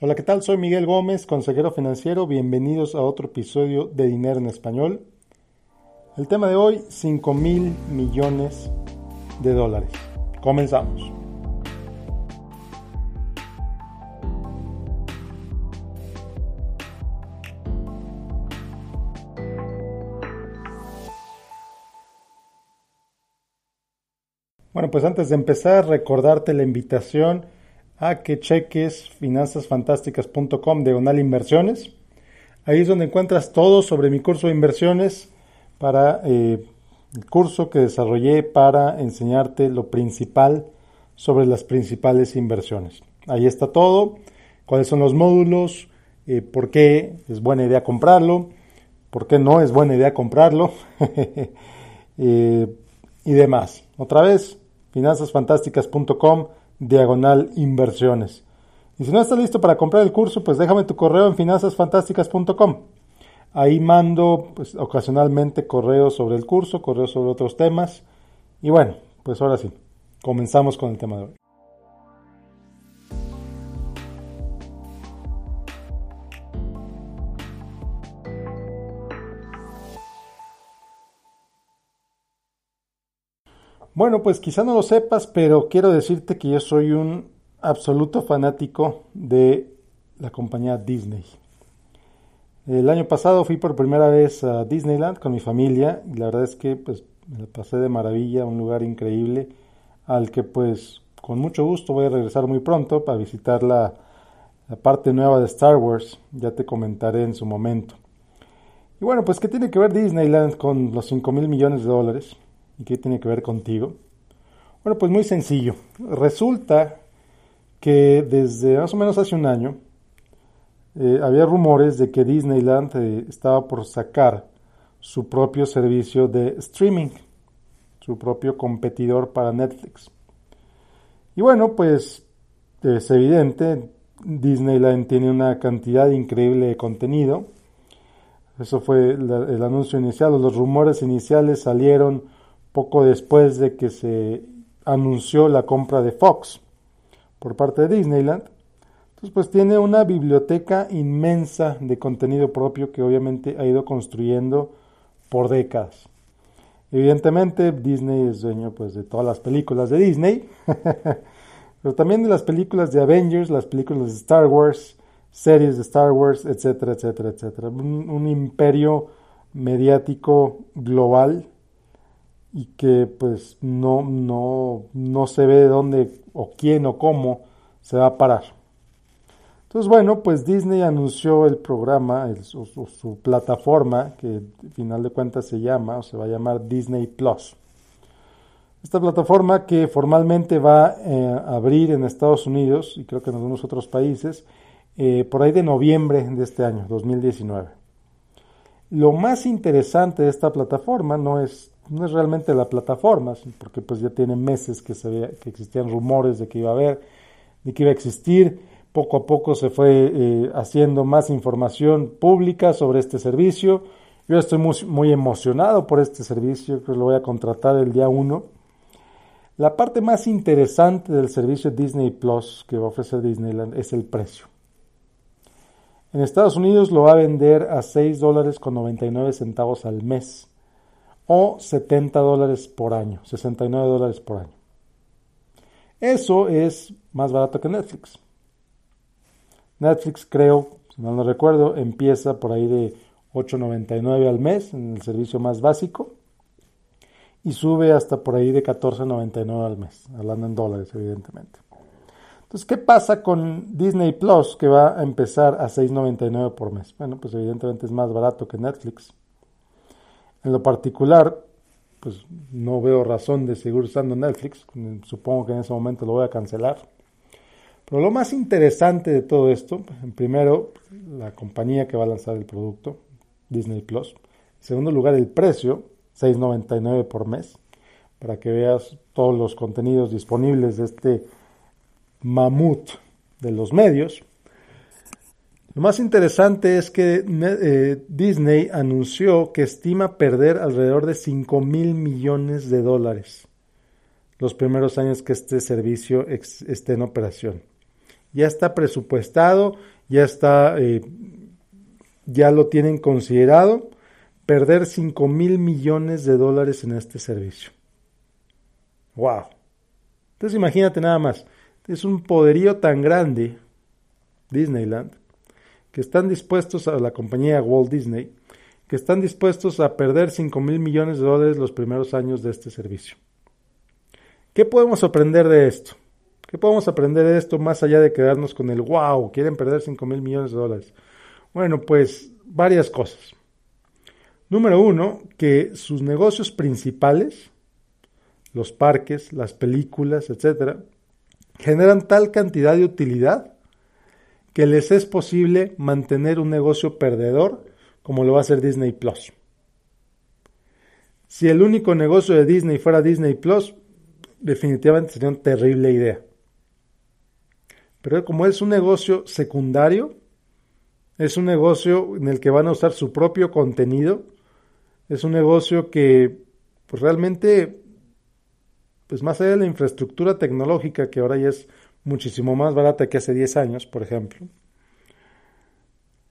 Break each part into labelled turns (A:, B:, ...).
A: Hola, ¿qué tal? Soy Miguel Gómez, consejero financiero. Bienvenidos a otro episodio de Dinero en Español. El tema de hoy, 5 mil millones de dólares. Comenzamos. Bueno, pues antes de empezar, recordarte la invitación a que cheques finanzasfantásticas.com diagonal inversiones. Ahí es donde encuentras todo sobre mi curso de inversiones para eh, el curso que desarrollé para enseñarte lo principal sobre las principales inversiones. Ahí está todo, cuáles son los módulos, eh, por qué es buena idea comprarlo, por qué no es buena idea comprarlo eh, y demás. Otra vez, finanzasfantásticas.com diagonal inversiones. Y si no estás listo para comprar el curso, pues déjame tu correo en finanzasfantásticas.com. Ahí mando pues, ocasionalmente correos sobre el curso, correos sobre otros temas. Y bueno, pues ahora sí, comenzamos con el tema de hoy. Bueno, pues quizá no lo sepas, pero quiero decirte que yo soy un absoluto fanático de la compañía Disney. El año pasado fui por primera vez a Disneyland con mi familia y la verdad es que pues me pasé de maravilla, un lugar increíble al que pues con mucho gusto voy a regresar muy pronto para visitar la, la parte nueva de Star Wars, ya te comentaré en su momento. Y bueno, pues ¿qué tiene que ver Disneyland con los 5 mil millones de dólares? ¿Y qué tiene que ver contigo? Bueno, pues muy sencillo. Resulta que desde más o menos hace un año eh, había rumores de que Disneyland eh, estaba por sacar su propio servicio de streaming, su propio competidor para Netflix. Y bueno, pues es evidente, Disneyland tiene una cantidad increíble de contenido. Eso fue el anuncio inicial, los rumores iniciales salieron poco después de que se anunció la compra de Fox por parte de Disneyland. Entonces, pues tiene una biblioteca inmensa de contenido propio que obviamente ha ido construyendo por décadas. Evidentemente, Disney es dueño pues, de todas las películas de Disney, pero también de las películas de Avengers, las películas de Star Wars, series de Star Wars, etcétera, etcétera, etcétera. un imperio mediático global y que pues no, no, no se ve dónde o quién o cómo se va a parar. Entonces, bueno, pues Disney anunció el programa, su, plataforma, que al final de cuentas se llama o se va a llamar Disney Plus. Esta plataforma que formalmente va eh, a abrir en Estados Unidos y creo que en algunos otros países eh, por ahí de noviembre de este año, 2019. Lo más interesante de esta plataforma no es no es realmente la plataforma, porque pues ya tiene meses que, se que existían rumores de que iba a haber, de que iba a existir. Poco a poco se fue eh, haciendo más información pública sobre este servicio. Yo estoy muy, muy emocionado por este servicio, que lo voy a contratar el día 1. La parte más interesante del servicio Disney Plus que va a ofrecer Disneyland es el precio. En Estados Unidos lo va a vender a 6 dólares con 99 centavos al mes o 70 dólares por año, 69 dólares por año. Eso es más barato que Netflix. Netflix creo, si no lo recuerdo, empieza por ahí de 8.99 al mes en el servicio más básico y sube hasta por ahí de 14.99 al mes, hablando en dólares evidentemente. Entonces, ¿qué pasa con Disney Plus que va a empezar a 6.99 por mes? Bueno, pues evidentemente es más barato que Netflix. En lo particular, pues no veo razón de seguir usando Netflix. Supongo que en ese momento lo voy a cancelar. Pero lo más interesante de todo esto, en primero, la compañía que va a lanzar el producto, Disney Plus. En segundo lugar, el precio, 6.99 por mes, para que veas todos los contenidos disponibles de este mamut de los medios. Lo más interesante es que eh, Disney anunció que estima perder alrededor de 5 mil millones de dólares los primeros años que este servicio esté en operación. ya está presupuestado, ya está, eh, ya lo tienen considerado, perder 5 mil millones de dólares en este servicio. ¡Wow! Entonces imagínate nada más, es un poderío tan grande, Disneyland, que están dispuestos a la compañía Walt Disney, que están dispuestos a perder 5 mil millones de dólares los primeros años de este servicio. ¿Qué podemos aprender de esto? ¿Qué podemos aprender de esto más allá de quedarnos con el wow, quieren perder 5 mil millones de dólares? Bueno, pues varias cosas. Número uno, que sus negocios principales, los parques, las películas, etcétera, generan tal cantidad de utilidad que les es posible mantener un negocio perdedor como lo va a hacer Disney Plus. Si el único negocio de Disney fuera Disney Plus, definitivamente sería una terrible idea. Pero como es un negocio secundario, es un negocio en el que van a usar su propio contenido, es un negocio que pues realmente pues más allá de la infraestructura tecnológica, que ahora ya es muchísimo más barata que hace 10 años, por ejemplo,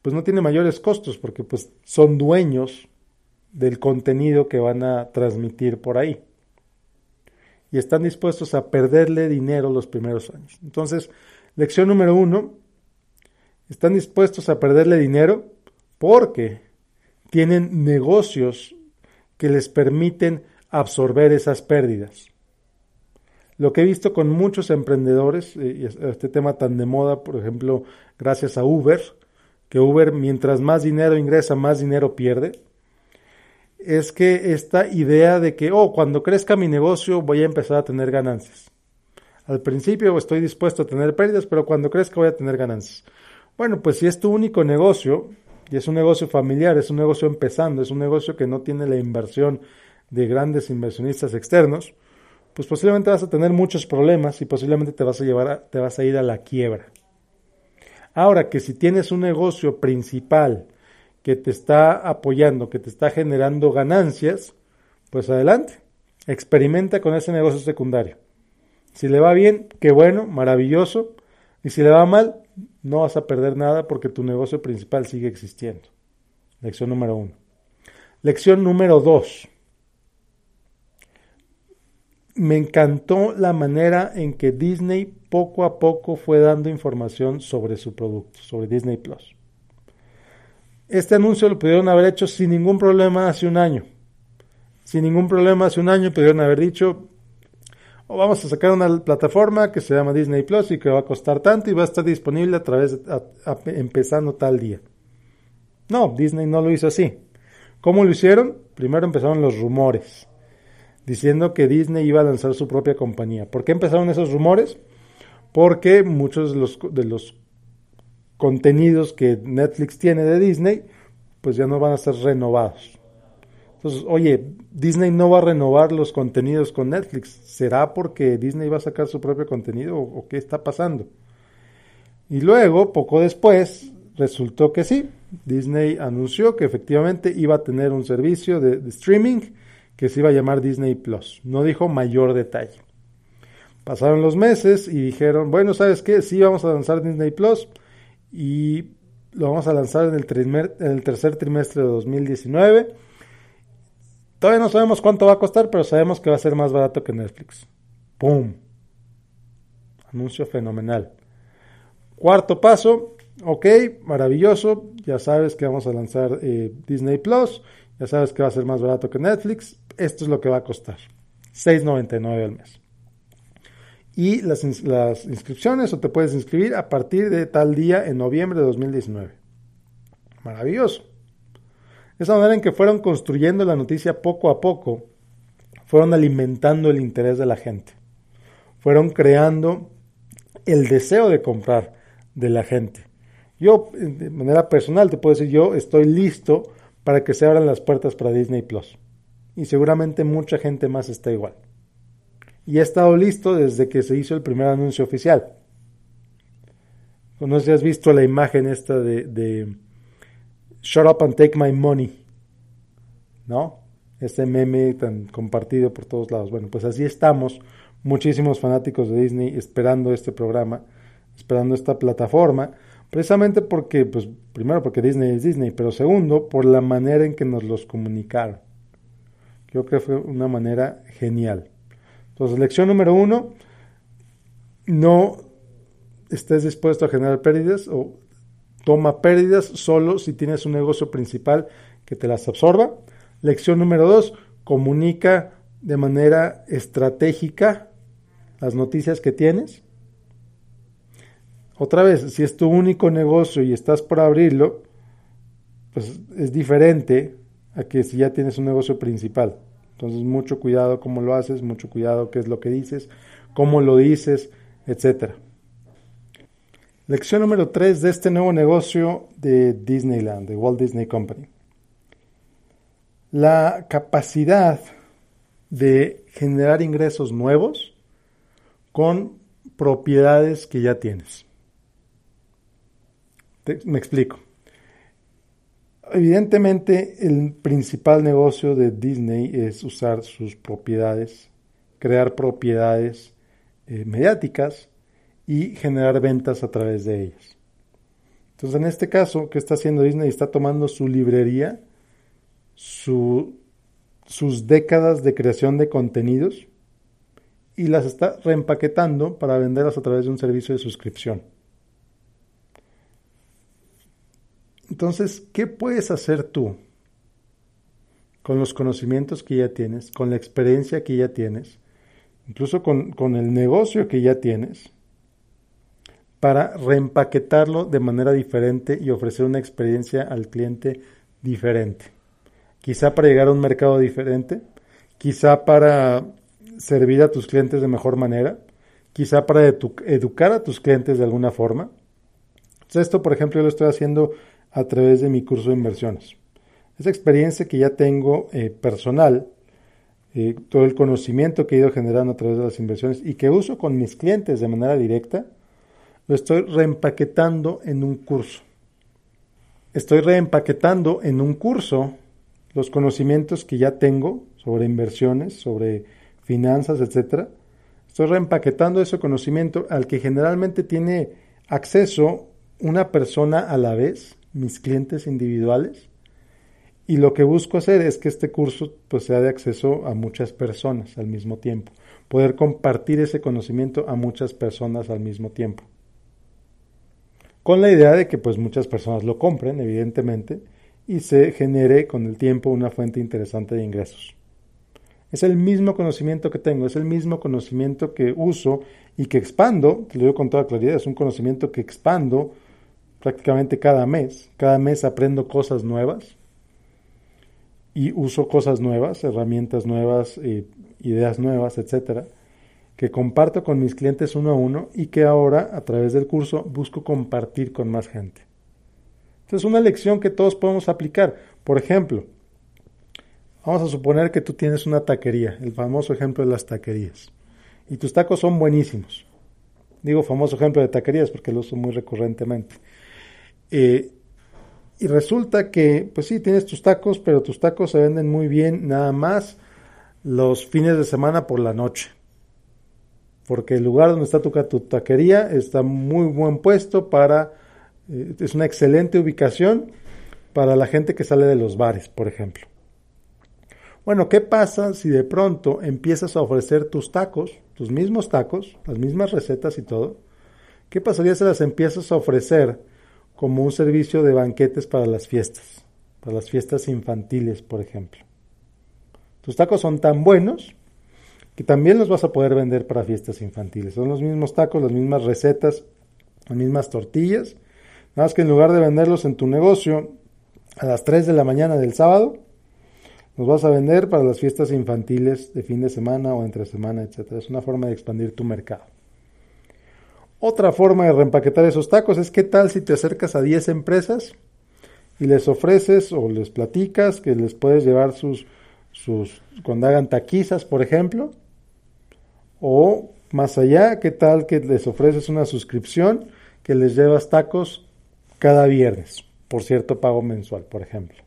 A: pues no tiene mayores costos porque pues son dueños del contenido que van a transmitir por ahí. Y están dispuestos a perderle dinero los primeros años. Entonces, lección número uno, están dispuestos a perderle dinero porque tienen negocios que les permiten absorber esas pérdidas. Lo que he visto con muchos emprendedores, y este tema tan de moda, por ejemplo, gracias a Uber, que Uber mientras más dinero ingresa, más dinero pierde, es que esta idea de que, oh, cuando crezca mi negocio voy a empezar a tener ganancias. Al principio estoy dispuesto a tener pérdidas, pero cuando crezca voy a tener ganancias. Bueno, pues si es tu único negocio, y es un negocio familiar, es un negocio empezando, es un negocio que no tiene la inversión de grandes inversionistas externos, pues posiblemente vas a tener muchos problemas y posiblemente te vas a llevar te vas a ir a la quiebra. Ahora que si tienes un negocio principal que te está apoyando, que te está generando ganancias, pues adelante, experimenta con ese negocio secundario. Si le va bien, qué bueno, maravilloso. Y si le va mal, no vas a perder nada porque tu negocio principal sigue existiendo. Lección número uno. Lección número dos me encantó la manera en que Disney poco a poco fue dando información sobre su producto, sobre Disney Plus. Este anuncio lo pudieron haber hecho sin ningún problema hace un año. Sin ningún problema hace un año pudieron haber dicho, oh, vamos a sacar una plataforma que se llama Disney Plus y que va a costar tanto y va a estar disponible a través, empezando tal día. No, Disney no lo hizo así. ¿Cómo lo hicieron? Primero empezaron los rumores diciendo que Disney iba a lanzar su propia compañía. ¿Por qué empezaron esos rumores? Porque muchos de los, de los contenidos que Netflix tiene de Disney, pues ya no van a ser renovados. Entonces, oye, Disney no va a renovar los contenidos con Netflix. ¿Será porque Disney va a sacar su propio contenido o, qué está pasando? Y luego, poco después, resultó que sí. Disney anunció que efectivamente iba a tener un servicio de streaming que se iba a llamar Disney Plus. No dijo mayor detalle. Pasaron los meses y dijeron, bueno, ¿sabes qué? Sí, vamos a lanzar Disney Plus y lo vamos a lanzar en el, tercer trimestre de 2019. Todavía no sabemos cuánto va a costar, pero sabemos que va a ser más barato que Netflix. ¡Pum! Anuncio fenomenal. Cuarto paso, ok, maravilloso, ya sabes que vamos a lanzar eh, Disney Plus, ya sabes que va a ser más barato que Netflix, esto es lo que va a costar. 6.99 al mes. Y las, las inscripciones o te puedes inscribir a partir de tal día en noviembre de 2019. Maravilloso. Esa manera en que fueron construyendo la noticia poco a poco, fueron alimentando el interés de la gente. Fueron creando el deseo de comprar de la gente. Yo, de manera personal, te puedo decir, yo estoy listo para que se abran las puertas para Disney Plus y seguramente mucha gente más está igual. Y he estado listo desde que se hizo el primer anuncio oficial. No sé si has visto la imagen esta de, de Shut up and take my money. ¿No? Este meme tan compartido por todos lados. Bueno, pues así estamos, muchísimos fanáticos de Disney esperando este programa. esperando esta plataforma, precisamente porque, pues, primero porque Disney es Disney, pero segundo, por la manera en que nos los comunicaron. Yo creo que fue una manera genial. Entonces, lección número uno, no estés dispuesto a generar pérdidas o toma pérdidas solo si tienes un negocio principal que te las absorba. Lección número dos, comunica de manera estratégica las noticias que tienes. Otra vez, si es tu único negocio y estás por abrirlo, pues es diferente a que si ya tienes un negocio principal. Entonces, mucho cuidado cómo lo haces, mucho cuidado qué es lo que dices, cómo lo dices, etc. Lección número 3 de este nuevo negocio de Disneyland, de Walt Disney Company. La capacidad de generar ingresos nuevos con propiedades que ya tienes. Me explico. Evidentemente, el principal negocio de Disney es usar sus propiedades, crear propiedades eh, mediáticas y generar ventas a través de ellas. Entonces, en este caso, ¿qué está haciendo Disney? Está tomando su librería, sus décadas de creación de contenidos y las está reempaquetando para venderlas a través de un servicio de suscripción. Entonces, ¿qué puedes hacer tú con los conocimientos que ya tienes, con la experiencia que ya tienes, incluso con, con el negocio que ya tienes, para reempaquetarlo de manera diferente y ofrecer una experiencia al cliente diferente? Quizá para llegar a un mercado diferente, quizá para servir a tus clientes de mejor manera, quizá para educar a tus clientes de alguna forma. esto, por ejemplo, yo lo estoy haciendo a través de mi curso de inversiones. Esa experiencia que ya tengo eh, personal, eh, todo el conocimiento que he ido generando a través de las inversiones y que uso con mis clientes de manera directa, lo estoy reempaquetando en un curso. Estoy reempaquetando en un curso los conocimientos que ya tengo sobre inversiones, sobre finanzas, etcétera. Estoy reempaquetando ese conocimiento al que generalmente tiene acceso una persona a la vez, mis clientes individuales. Y lo que busco hacer es que este curso pues, sea de acceso a muchas personas al mismo tiempo. Poder compartir ese conocimiento a muchas personas al mismo tiempo. Con la idea de que pues muchas personas lo compren, evidentemente, y se genere con el tiempo una fuente interesante de ingresos. Es el mismo conocimiento que tengo, es el mismo conocimiento que uso y que expando, te lo digo con toda claridad, es un conocimiento que expando prácticamente cada mes. Cada mes aprendo cosas nuevas y uso cosas nuevas, herramientas nuevas, eh, ideas nuevas, etcétera, que comparto con mis clientes uno a uno y que ahora a través del curso busco compartir con más gente. Entonces, una lección que todos podemos aplicar. Por ejemplo, Vamos a suponer que tú tienes una taquería, el famoso ejemplo de las taquerías, y tus tacos son buenísimos. Digo famoso ejemplo de taquerías porque lo uso muy recurrentemente. Eh, y resulta que, pues sí, tienes tus tacos, pero tus tacos se venden muy bien nada más los fines de semana por la noche. Porque el lugar donde está tu, taquería está muy buen puesto para, eh, es una excelente ubicación para la gente que sale de los bares, por ejemplo. Bueno, ¿qué pasa si de pronto empiezas a ofrecer tus tacos, tus mismos tacos, las mismas recetas y todo? ¿Qué pasaría si las empiezas a ofrecer como un servicio de banquetes para las fiestas, para las fiestas infantiles, por ejemplo? Tus tacos son tan buenos que también los vas a poder vender para fiestas infantiles. Son los mismos tacos, las mismas recetas, las mismas tortillas. Nada más que en lugar de venderlos en tu negocio a las 3 de la mañana del sábado, nos vas a vender para las fiestas infantiles de fin de semana o entre semana, etc. Es una forma de expandir tu mercado. Otra forma de reempaquetar esos tacos es qué tal si te acercas a 10 empresas y les ofreces o les platicas que les puedes llevar sus, sus cuando hagan taquizas, por ejemplo, o más allá, qué tal que les ofreces una suscripción que les llevas tacos cada viernes por cierto pago mensual, por ejemplo.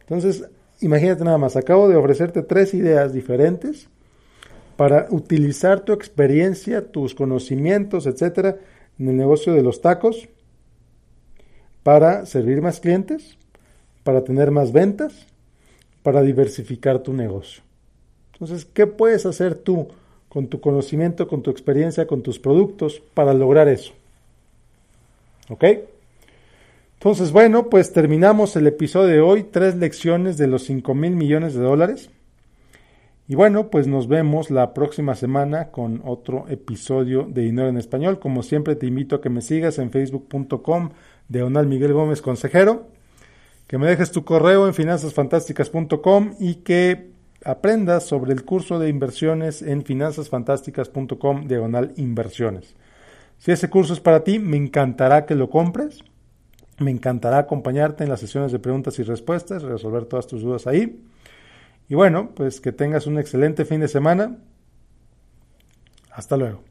A: Entonces, imagínate nada más, acabo de ofrecerte tres ideas diferentes para utilizar tu experiencia, tus conocimientos, etcétera, en el negocio de los tacos para servir más clientes, para tener más ventas, para diversificar tu negocio. Entonces, ¿qué puedes hacer tú con tu conocimiento, con tu experiencia, con tus productos para lograr eso? ¿Ok? Entonces, bueno, pues terminamos el episodio de hoy, tres lecciones de los 5 mil millones de dólares. Y bueno, pues nos vemos la próxima semana con otro episodio de Dinero en Español. Como siempre te invito a que me sigas en facebook.com de Miguel Gómez Consejero, que me dejes tu correo en finanzasfantásticas.com y que aprendas sobre el curso de inversiones en finanzasfantásticas.com diagonal inversiones. Si ese curso es para ti, me encantará que lo compres. Me encantará acompañarte en las sesiones de preguntas y respuestas, resolver todas tus dudas ahí. Y bueno, pues que tengas un excelente fin de semana. Hasta luego.